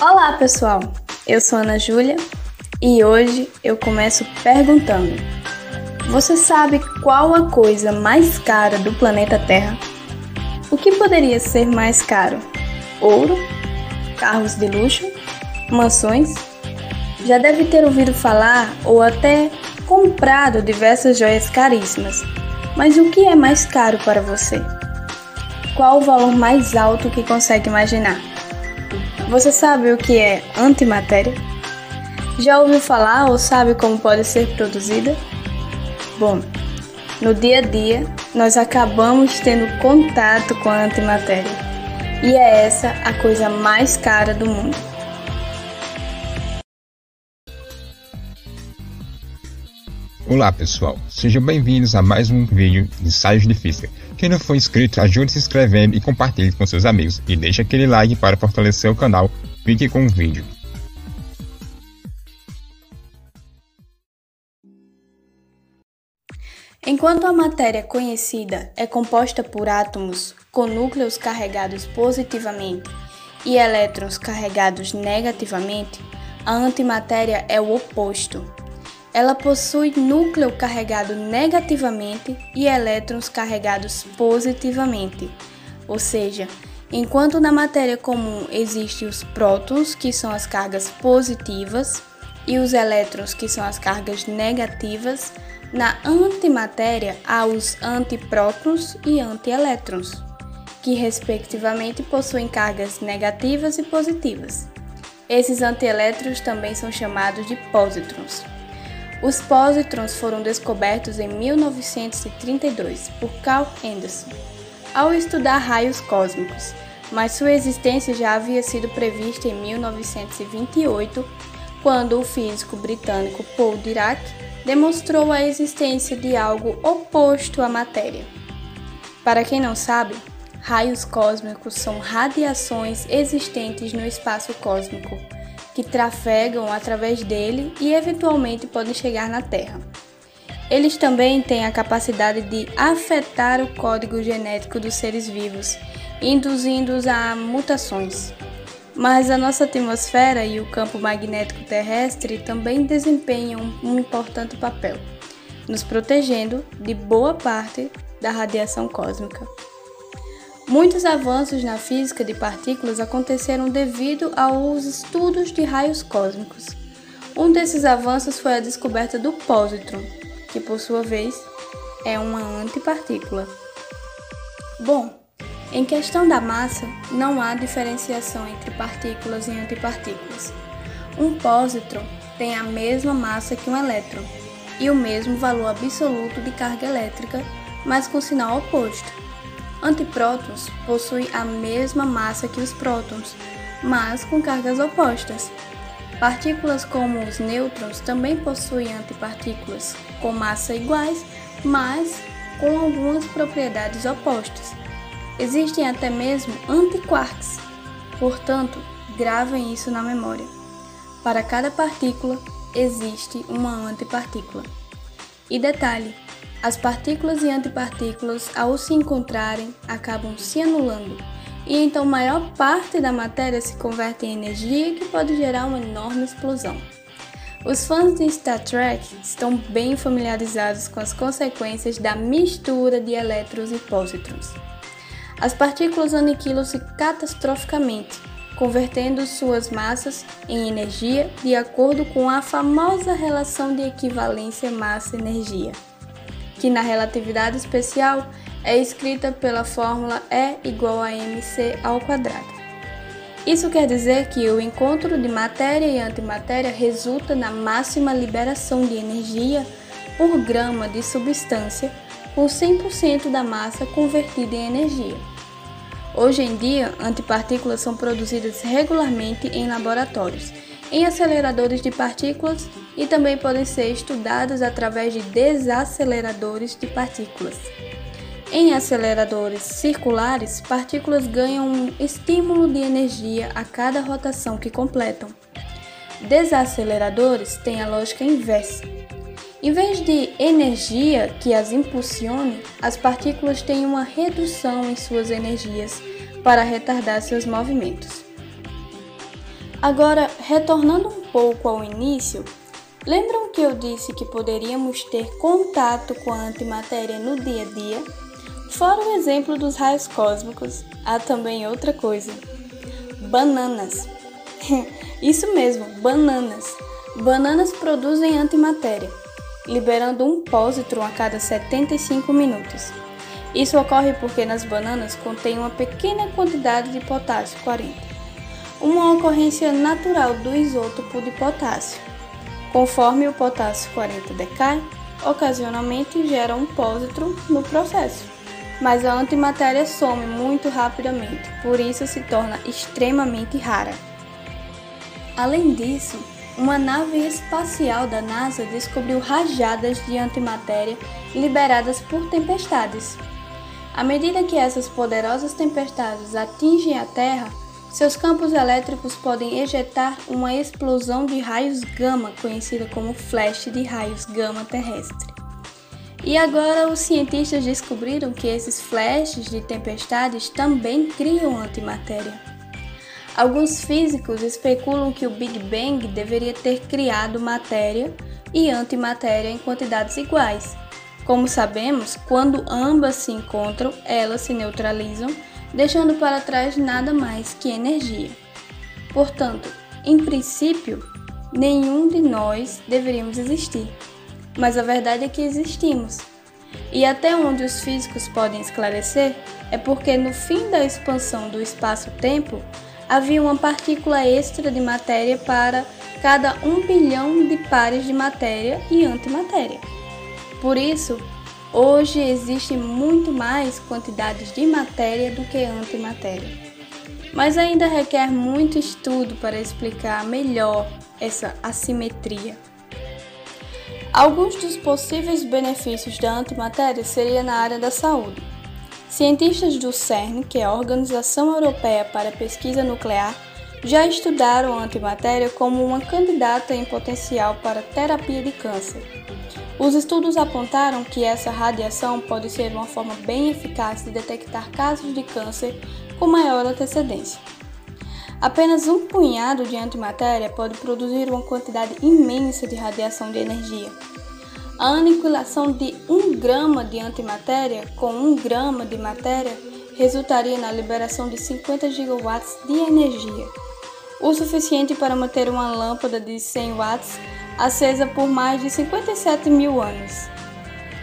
Olá, pessoal. Eu sou Ana Júlia e hoje eu começo perguntando: Você sabe qual a coisa mais cara do planeta Terra? O que poderia ser mais caro? Ouro? Carros de luxo? Mansões? Já deve ter ouvido falar ou até comprado diversas joias caríssimas. Mas o que é mais caro para você? Qual o valor mais alto que consegue imaginar? Você sabe o que é antimatéria? Já ouviu falar ou sabe como pode ser produzida? Bom, no dia a dia nós acabamos tendo contato com a antimatéria e é essa a coisa mais cara do mundo. Olá pessoal, sejam bem-vindos a mais um vídeo de ensaios de física. Quem não for inscrito, ajude se inscrevendo e compartilhe com seus amigos e deixe aquele like para fortalecer o canal. Fique com o vídeo. Enquanto a matéria conhecida é composta por átomos com núcleos carregados positivamente e elétrons carregados negativamente, a antimatéria é o oposto ela possui núcleo carregado negativamente e elétrons carregados positivamente. Ou seja, enquanto na matéria comum existem os prótons, que são as cargas positivas, e os elétrons, que são as cargas negativas, na antimatéria há os antiprótons e antielétrons, que respectivamente possuem cargas negativas e positivas. Esses antielétrons também são chamados de pósitrons. Os pósitrons foram descobertos em 1932 por Carl Anderson, ao estudar raios cósmicos, mas sua existência já havia sido prevista em 1928, quando o físico britânico Paul Dirac demonstrou a existência de algo oposto à matéria. Para quem não sabe, raios cósmicos são radiações existentes no espaço cósmico que trafegam através dele e eventualmente podem chegar na Terra. Eles também têm a capacidade de afetar o código genético dos seres vivos, induzindo-os a mutações. Mas a nossa atmosfera e o campo magnético terrestre também desempenham um importante papel, nos protegendo de boa parte da radiação cósmica. Muitos avanços na física de partículas aconteceram devido aos estudos de raios cósmicos. Um desses avanços foi a descoberta do pósitron, que por sua vez é uma antipartícula. Bom, em questão da massa, não há diferenciação entre partículas e antipartículas. Um pósitron tem a mesma massa que um elétron e o mesmo valor absoluto de carga elétrica, mas com sinal oposto. Antiprótons possuem a mesma massa que os prótons, mas com cargas opostas. Partículas como os nêutrons também possuem antipartículas com massa iguais, mas com algumas propriedades opostas. Existem até mesmo antiquarks. Portanto, gravem isso na memória. Para cada partícula existe uma antipartícula. E detalhe, as partículas e antipartículas, ao se encontrarem, acabam se anulando, e então maior parte da matéria se converte em energia que pode gerar uma enorme explosão. Os fãs de Star Trek estão bem familiarizados com as consequências da mistura de elétrons e pósitrons. As partículas aniquilam-se catastroficamente, convertendo suas massas em energia de acordo com a famosa relação de equivalência massa-energia que na relatividade especial é escrita pela fórmula E igual a mc ao quadrado. Isso quer dizer que o encontro de matéria e antimatéria resulta na máxima liberação de energia por grama de substância, com 100% da massa convertida em energia. Hoje em dia, antipartículas são produzidas regularmente em laboratórios em aceleradores de partículas e também podem ser estudados através de desaceleradores de partículas. Em aceleradores circulares, partículas ganham um estímulo de energia a cada rotação que completam. Desaceleradores têm a lógica inversa. Em vez de energia que as impulsione, as partículas têm uma redução em suas energias para retardar seus movimentos. Agora, retornando um pouco ao início, lembram que eu disse que poderíamos ter contato com a antimatéria no dia a dia? Fora o exemplo dos raios cósmicos, há também outra coisa: bananas. Isso mesmo, bananas. Bananas produzem antimatéria, liberando um pósitron a cada 75 minutos. Isso ocorre porque nas bananas contém uma pequena quantidade de potássio 40, uma ocorrência natural do isótopo de potássio. Conforme o potássio 40 decai, ocasionalmente gera um pósitron no processo, mas a antimatéria some muito rapidamente, por isso se torna extremamente rara. Além disso, uma nave espacial da NASA descobriu rajadas de antimatéria liberadas por tempestades. À medida que essas poderosas tempestades atingem a Terra, seus campos elétricos podem ejetar uma explosão de raios gama, conhecida como flash de raios gama terrestre. E agora os cientistas descobriram que esses flashes de tempestades também criam antimatéria. Alguns físicos especulam que o Big Bang deveria ter criado matéria e antimatéria em quantidades iguais. Como sabemos, quando ambas se encontram, elas se neutralizam, deixando para trás nada mais que energia. Portanto, em princípio, nenhum de nós deveríamos existir. Mas a verdade é que existimos. E até onde os físicos podem esclarecer é porque no fim da expansão do espaço-tempo, havia uma partícula extra de matéria para cada um bilhão de pares de matéria e antimatéria. Por isso, hoje existe muito mais quantidades de matéria do que antimatéria. Mas ainda requer muito estudo para explicar melhor essa assimetria. Alguns dos possíveis benefícios da antimatéria seria na área da saúde. Cientistas do CERN, que é a Organização Europeia para a Pesquisa Nuclear, já estudaram a antimatéria como uma candidata em potencial para terapia de câncer. Os estudos apontaram que essa radiação pode ser uma forma bem eficaz de detectar casos de câncer com maior antecedência. Apenas um punhado de antimatéria pode produzir uma quantidade imensa de radiação de energia. A aniquilação de 1 grama de antimatéria com 1 grama de matéria resultaria na liberação de 50 gigawatts de energia, o suficiente para manter uma lâmpada de 100 watts acesa por mais de 57 mil anos.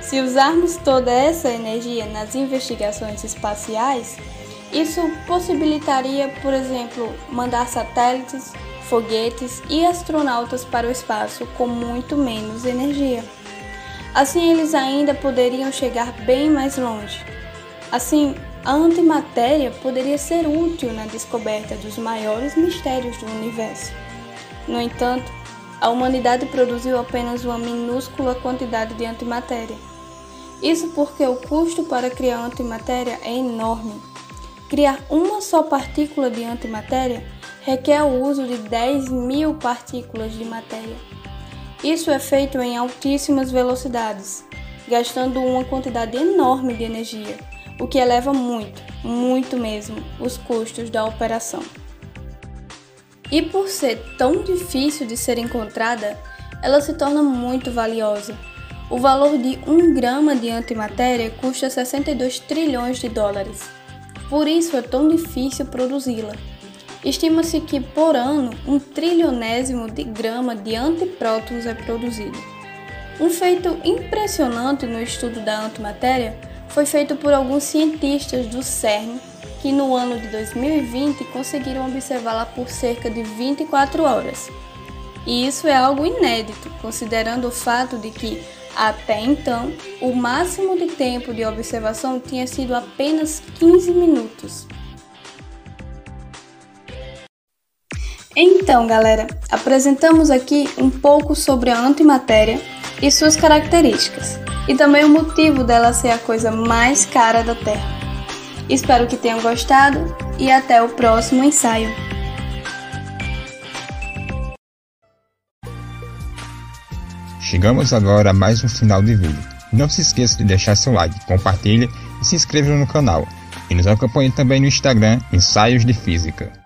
Se usarmos toda essa energia nas investigações espaciais, isso possibilitaria, por exemplo, mandar satélites, foguetes e astronautas para o espaço com muito menos energia. Assim, eles ainda poderiam chegar bem mais longe. Assim, a antimatéria poderia ser útil na descoberta dos maiores mistérios do universo. No entanto, a humanidade produziu apenas uma minúscula quantidade de antimatéria. Isso porque o custo para criar antimatéria é enorme. Criar uma só partícula de antimatéria requer o uso de 10 mil partículas de matéria. Isso é feito em altíssimas velocidades, gastando uma quantidade enorme de energia, o que eleva muito, muito mesmo, os custos da operação. E por ser tão difícil de ser encontrada, ela se torna muito valiosa. O valor de 1 grama de antimatéria custa 62 trilhões de dólares. Por isso é tão difícil produzi-la. Estima-se que por ano um trilionésimo de grama de antiprótons é produzido. Um feito impressionante no estudo da antimatéria foi feito por alguns cientistas do CERN que no ano de 2020 conseguiram observá-la por cerca de 24 horas. E isso é algo inédito, considerando o fato de que, até então, o máximo de tempo de observação tinha sido apenas 15 minutos. Então, galera, apresentamos aqui um pouco sobre a antimatéria e suas características, e também o motivo dela ser a coisa mais cara da Terra. Espero que tenham gostado e até o próximo ensaio. Chegamos agora a mais um final de vídeo. Não se esqueça de deixar seu like, compartilhe e se inscreva no canal. E nos acompanhe também no Instagram Ensaios de Física.